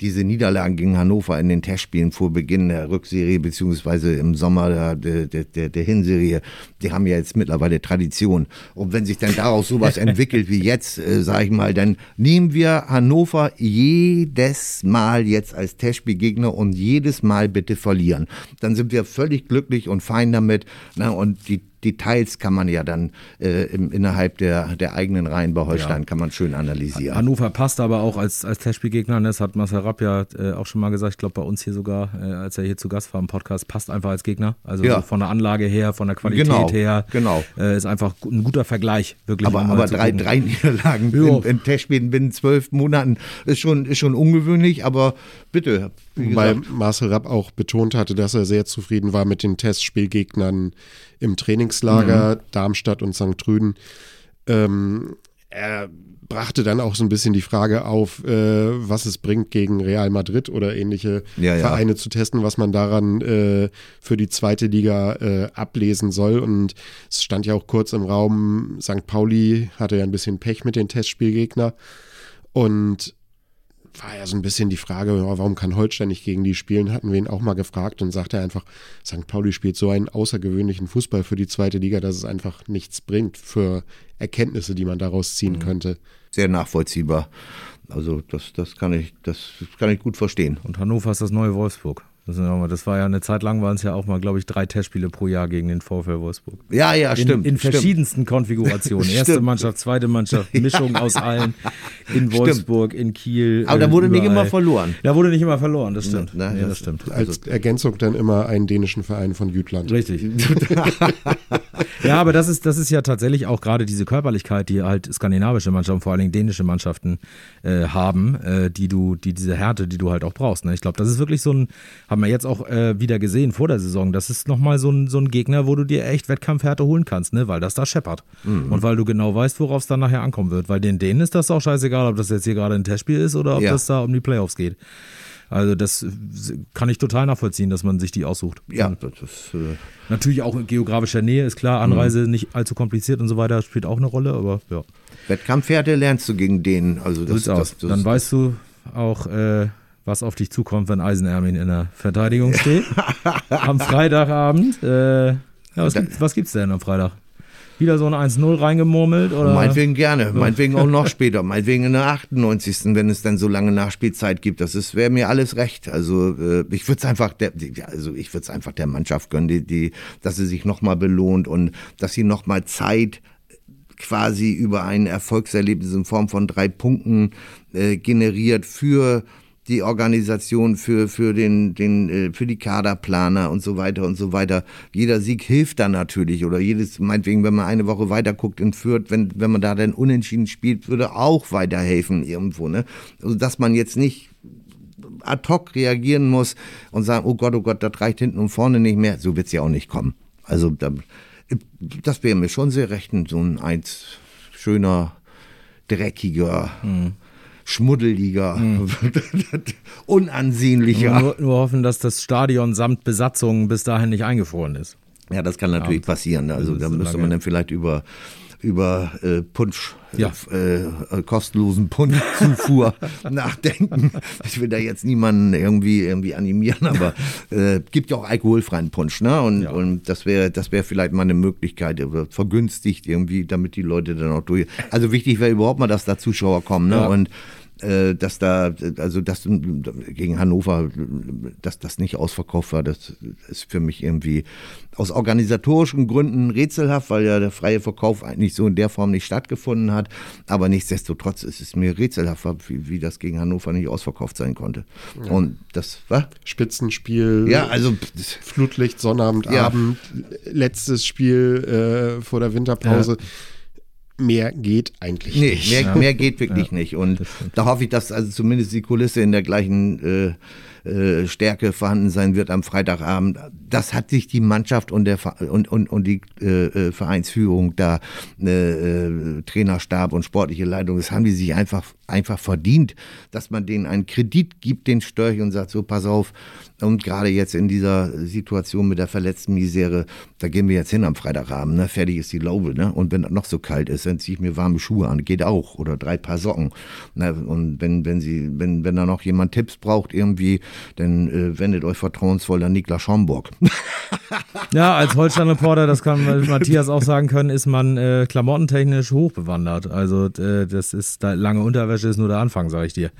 diese Niederlagen gegen Hannover in den Testspielen vor Beginn der Rückserie beziehungsweise im Sommer der, der, der, der Hinserie, die haben ja jetzt mittlerweile Tradition. Und wenn sich dann daraus sowas entwickelt wie jetzt, äh, sage ich mal, dann nehmen wir Hannover jedes Mal jetzt als Testspielgegner und jedes Mal bitte verlieren. Dann sind wir völlig glücklich und fein damit. Na, und die Details kann man ja dann äh, im, innerhalb der, der eigenen Reihen bei Holstein Ja. kann man schön analysieren. Hannover passt aber auch als, als Testspielgegner, ne? das hat Marcel Rapp ja äh, auch schon mal gesagt, ich glaube bei uns hier sogar, äh, als er hier zu Gast war im Podcast, passt einfach als Gegner. Also Ja. so von der Anlage her, von der Qualität Genau, her, genau. Äh, ist einfach ein guter Vergleich, wirklich. Aber, um aber drei, gucken. drei Niederlagen Jo. in, in Testspielen binnen zwölf Monaten ist schon, ist schon ungewöhnlich, aber bitte, Weil. Marcel Rapp auch betont hatte, dass er sehr zufrieden war mit den Testspielgegnern im Trainingslager Darmstadt und St. Trüden. Ähm, er brachte dann auch so ein bisschen die Frage auf, äh, was es bringt, gegen Real Madrid oder ähnliche Ja, ja. Vereine zu testen, was man daran äh, für die zweite Liga äh, ablesen soll. Und es stand ja auch kurz im Raum, St. Pauli hatte ja ein bisschen Pech mit den Testspielgegner. Und war ja so ein bisschen die Frage, warum kann Holstein nicht gegen die spielen? Hatten wir ihn auch mal gefragt und sagte einfach, St. Pauli spielt so einen außergewöhnlichen Fußball für die zweite Liga, dass es einfach nichts bringt für Erkenntnisse, die man daraus ziehen mhm. könnte. Sehr nachvollziehbar. Also das, das, kann ich, das kann ich gut verstehen. Und Hannover ist das neue Wolfsburg. Das, das war ja eine Zeit lang, waren es ja auch mal, glaube ich, drei Testspiele pro Jahr gegen den VfL Wolfsburg. Ja, ja, stimmt. In, in verschiedensten stimmt. Konfigurationen. Erste Mannschaft, zweite Mannschaft, Mischung aus allen. In Wolfsburg, stimmt. in Kiel. Aber da wurde überall. nicht immer verloren. Da wurde nicht immer verloren, das stimmt. Na, na, ja, das stimmt. Als also Ergänzung dann immer einen dänischen Verein von Jütland. Richtig. ja, aber das ist, das ist ja tatsächlich auch gerade diese Körperlichkeit, die halt skandinavische Mannschaften, vor allen Dingen dänische Mannschaften äh, haben, äh, die du, die diese Härte, die du halt auch brauchst. Ne? Ich glaube, das ist wirklich so ein, haben wir jetzt auch äh, wieder gesehen vor der Saison. Das ist nochmal so ein, so ein Gegner, wo du dir echt Wettkampfhärte holen kannst, ne? weil das da scheppert. Mhm. Und weil du genau weißt, worauf es dann nachher ankommen wird. Weil den Dänen ist das auch scheißegal, ob das jetzt hier gerade ein Testspiel ist oder ob ja. das da um die Playoffs geht. Also das kann ich total nachvollziehen, dass man sich die aussucht. Ja, das ist, äh natürlich auch in geografischer Nähe ist klar, Anreise mhm. nicht allzu kompliziert und so weiter spielt auch eine Rolle, aber ja. Wettkampfwerte lernst du gegen den, also das, das, das, das Dann weißt du auch, äh, was auf dich zukommt, wenn Eisenermin in der Verteidigung steht. am Freitagabend. Äh, ja, was, gibt, was gibt's denn am Freitag? Wieder so ein 1-0 reingemurmelt? Oder? Meinetwegen gerne, meinetwegen auch noch später, meinetwegen in der 98. wenn es dann so lange Nachspielzeit gibt. Das wäre mir alles recht. Also äh, ich würde es einfach, der, also ich würde es einfach der Mannschaft gönnen, die, die, dass sie sich nochmal belohnt und dass sie nochmal Zeit quasi über ein Erfolgserlebnis in Form von drei Punkten äh, generiert für die Organisation für, für, den, den, äh, für die Kaderplaner und so weiter und so weiter. Jeder Sieg hilft dann natürlich oder jedes, meinetwegen, wenn man eine Woche weiter guckt und führt, wenn, wenn man da dann unentschieden spielt, würde auch weiterhelfen irgendwo. Ne? Also, dass man jetzt nicht ad hoc reagieren muss und sagen, oh Gott, oh Gott, das reicht hinten und vorne nicht mehr. So wird es ja auch nicht kommen. Also da, das wäre mir schon sehr recht, so ein eins schöner, dreckiger, mhm schmuddeliger, mhm. unansehnlicher. Nur, nur, hoffen, dass das Stadion samt Besatzung bis dahin nicht eingefroren ist. Ja, das kann natürlich ja. passieren. Also da müsste man dann vielleicht über über äh, Punsch, ja. äh, äh, kostenlosen Punschzufuhr nachdenken. Ich will da jetzt niemanden irgendwie irgendwie animieren, aber äh, gibt ja auch alkoholfreien Punsch, ne? Und, ja. und das wäre das wäre vielleicht mal eine Möglichkeit, vergünstigt irgendwie, damit die Leute dann auch durch. Also wichtig wäre überhaupt mal, dass da Zuschauer kommen, ne? Ja. Und äh, dass da, also das gegen Hannover, dass das nicht ausverkauft war, das ist für mich irgendwie aus organisatorischen Gründen rätselhaft, weil ja der freie Verkauf eigentlich so in der Form nicht stattgefunden hat. Aber nichtsdestotrotz ist es mir rätselhaft, wie, wie das gegen Hannover nicht ausverkauft sein konnte. Ja. Und das war Spitzenspiel, ja, also Flutlicht, Sonnabendabend, ja. letztes Spiel äh, vor der Winterpause. Ja mehr geht eigentlich nee, nicht. Mehr, ja. mehr geht wirklich ja, nicht. Und da hoffe ich, dass also zumindest die Kulisse in der gleichen äh, äh, Stärke vorhanden sein wird am Freitagabend. Das hat sich die Mannschaft und, der, und, und, und die äh, äh, Vereinsführung da, äh, äh, Trainerstab und sportliche Leitung, das haben die sich einfach, einfach verdient, dass man denen einen Kredit gibt, den Störch und sagt, so pass auf, und gerade jetzt in dieser Situation mit der verletzten Misere, da gehen wir jetzt hin am Freitagabend, ne? fertig ist die Laube. Ne? Und wenn das noch so kalt ist, dann ziehe ich mir warme Schuhe an, geht auch. Oder drei Paar Socken. Ne? Und wenn, wenn, sie, wenn, wenn da noch jemand Tipps braucht, irgendwie, dann äh, wendet euch vertrauensvoll an Niklas Schomburg. ja, als Holstein-Reporter, das kann Matthias auch sagen können, ist man äh, klamottentechnisch hochbewandert. Also äh, das ist, da, lange Unterwäsche ist nur der Anfang, sage ich dir.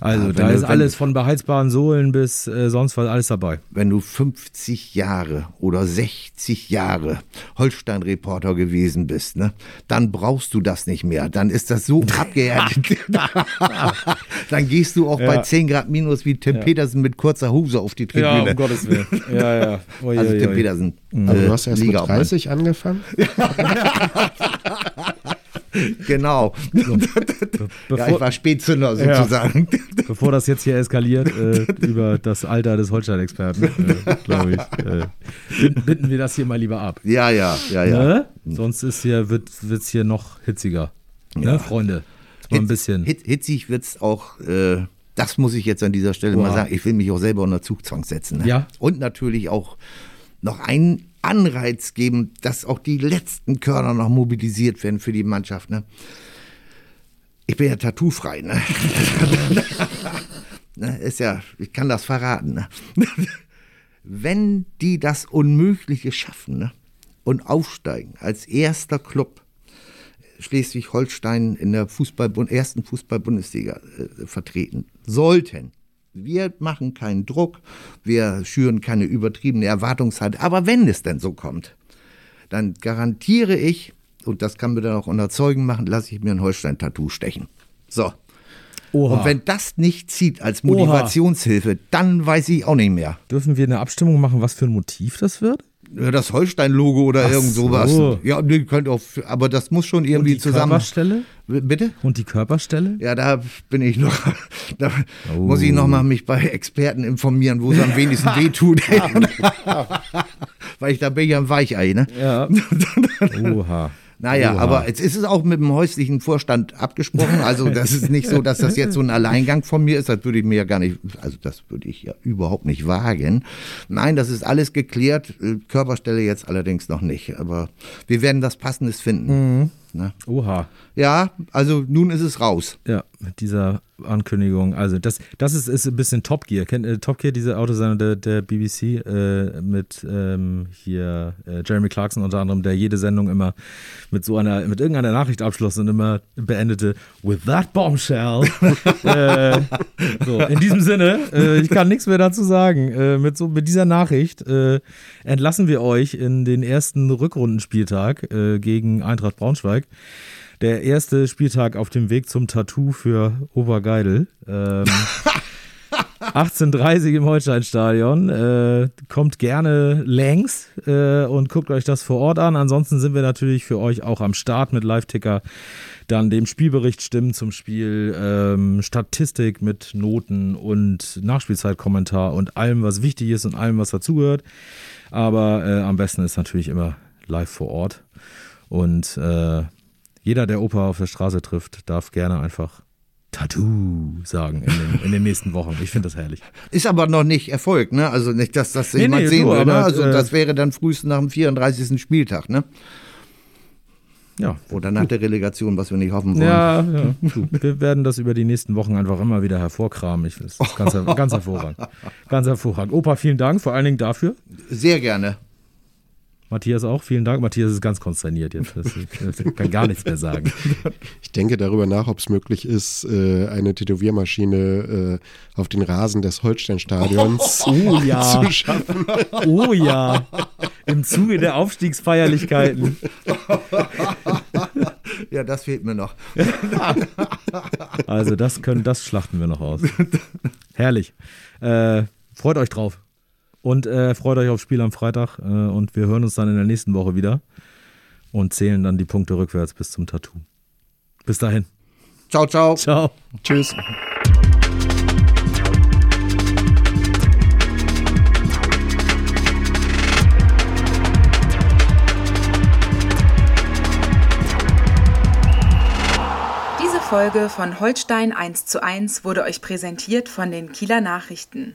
Also ja, da ist alles von beheizbaren Sohlen bis äh, sonst was alles dabei. Wenn du 50 Jahre oder 60 Jahre Holstein-Reporter gewesen bist, ne, dann brauchst du das nicht mehr. Dann ist das so abgehärtet. dann gehst du auch ja. bei 10 Grad minus wie Tim ja. Petersen mit kurzer Hose auf die Tribüne. Ja, um Gottes Willen. Ja, ja. Oi, also Tim oi, Petersen. Mhm. Äh, du hast erst Liga mit 30 angefangen? genau. So. Bevor, ja, ich war Spätzünder sozusagen. Ja, bevor das jetzt hier eskaliert äh, über das Alter des Holstein-Experten, äh, glaube ich, äh, binden wir das hier mal lieber ab. Ja, ja, ja, ja. Ne? Sonst ist hier, wird es hier noch hitziger. Ne, ja. Ne, Freunde? Mal ein bisschen. Hit, hitzig wird es auch. Äh, das muss ich jetzt an dieser Stelle Boah. mal sagen. Ich will mich auch selber unter Zugzwang setzen. Ne? Ja. Und natürlich auch noch einen Anreiz geben, dass auch die letzten Körner noch mobilisiert werden für die Mannschaft. Ne? Ich bin ja tattoofrei, ne? ne? Ist ja, ich kann das verraten, ne? Wenn die das Unmögliche schaffen, ne? Und aufsteigen als erster Club Schleswig-Holstein in der Fußball ersten Fußball-Bundesliga äh, vertreten sollten. Wir machen keinen Druck, wir schüren keine übertriebene Erwartungshaltung. Aber wenn es denn so kommt, dann garantiere ich, und das kann mir dann auch unter Zeugen machen, lasse ich mir ein Holstein-Tattoo stechen. So. Oha. Und wenn das nicht zieht als Motivationshilfe, Oha. dann weiß ich auch nicht mehr. Dürfen wir eine Abstimmung machen, was für ein Motiv das wird? Das Holstein-Logo oder Ach irgend sowas. So. Ja, nee, könnt auch, aber das muss schon irgendwie Und die zusammen. Körperstelle? Bitte? Und die Körperstelle? Ja, da bin ich noch, da oh. muss ich noch mal mich bei Experten informieren, wo es am wenigsten wehtut. Weil ich da bin ich am Weichei, ne? Ja. Oha. Naja, Oha. aber jetzt ist es auch mit dem häuslichen Vorstand abgesprochen. Also das ist nicht so, dass das jetzt so ein Alleingang von mir ist. Das würde ich mir ja gar nicht, also das würde ich ja überhaupt nicht wagen. Nein, das ist alles geklärt. Körperstelle jetzt allerdings noch nicht. Aber wir werden was Passendes finden. Mhm. Ne? Oha. Ja, also nun ist es raus. Ja, mit dieser Ankündigung. Also das, das ist, ist ein bisschen Top Gear. Kennt äh, Top Gear, diese Autosendung der, der BBC äh, mit ähm, hier äh, Jeremy Clarkson unter anderem, der jede Sendung immer mit so einer, mit irgendeiner Nachricht abschloss und immer beendete with that bombshell. äh, so, in diesem Sinne, äh, ich kann nichts mehr dazu sagen. Äh, mit so mit dieser Nachricht entlassen wir euch in den ersten Rückrundenspieltag gegen Eintracht Braunschweig der erste Spieltag auf dem Weg zum Tattoo für Obergeidel. Ähm, 18.30 im Holsteinstadion. Äh, kommt gerne längs äh, und guckt euch das vor Ort an. Ansonsten sind wir natürlich für euch auch am Start mit Live-Ticker. Dann dem Spielbericht Stimmen zum Spiel, ähm, Statistik mit Noten und Nachspielzeitkommentar und allem, was wichtig ist und allem, was dazugehört. Aber äh, am besten ist natürlich immer live vor Ort. Und äh, jeder, der Opa auf der Straße trifft, darf gerne einfach Tattoo sagen in den, in den nächsten Wochen. Ich finde das herrlich. Ist aber noch nicht Erfolg, ne? Also nicht, dass das nee, jemand nee, sehen will. Ne? Also äh, das wäre dann frühestens nach dem 34. Spieltag, ne? Ja. Oder nach der Relegation, was wir nicht hoffen wollen. Ja, ja. Wir werden das über die nächsten Wochen einfach immer wieder hervorkramen. Ich, das ist ganz, ganz hervorragend. Ganz hervorragend. Opa, vielen Dank vor allen Dingen dafür. Sehr gerne. Matthias auch, vielen Dank. Matthias ist ganz konsterniert jetzt. Das, das kann gar nichts mehr sagen. Ich denke darüber nach, ob es möglich ist, äh, eine Tätowiermaschine äh, auf den Rasen des Holsteinstadions oh, ja. zu schaffen. Oh ja, im Zuge der Aufstiegsfeierlichkeiten. Ja, das fehlt mir noch. Also das können, das schlachten wir noch aus. Herrlich. Äh, freut euch drauf. Und äh, freut euch aufs Spiel am Freitag. Äh, und wir hören uns dann in der nächsten Woche wieder und zählen dann die Punkte rückwärts bis zum Tattoo. Bis dahin. Ciao, ciao. Ciao. Tschüss. Diese Folge von Holstein 1 zu 1 wurde euch präsentiert von den Kieler Nachrichten.